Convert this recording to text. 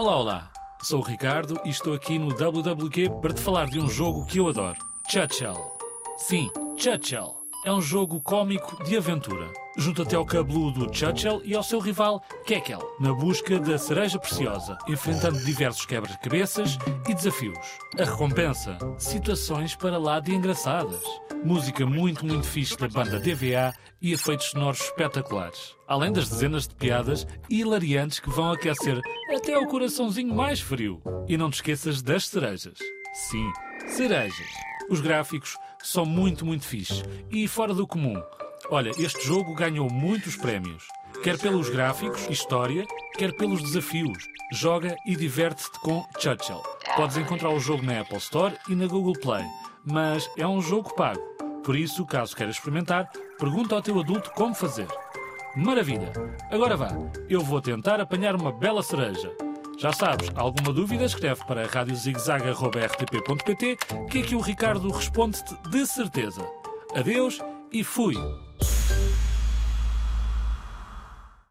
Olá, olá. Sou o Ricardo e estou aqui no WWQ para te falar de um jogo que eu adoro: Churchill. Sim, Churchill. É um jogo cómico de aventura. Junta-te ao cabeludo Churchill e ao seu rival Kekel, na busca da cereja preciosa, enfrentando diversos quebra-cabeças e desafios. A recompensa? Situações para lá de engraçadas. Música muito, muito fixe da banda DVA e efeitos sonoros espetaculares. Além das dezenas de piadas hilariantes que vão aquecer até o coraçãozinho mais frio. E não te esqueças das cerejas. Sim, cerejas. Os gráficos são muito, muito fixe e fora do comum. Olha, este jogo ganhou muitos prémios. Quer pelos gráficos história, quer pelos desafios. Joga e diverte-te com Churchill. Podes encontrar o jogo na Apple Store e na Google Play, mas é um jogo pago. Por isso, caso queiras experimentar, pergunta ao teu adulto como fazer. Maravilha! Agora vá, eu vou tentar apanhar uma bela cereja. Já sabes, alguma dúvida escreve para radiozigzag.rtp.pt que aqui o Ricardo responde-te de certeza. Adeus e fui!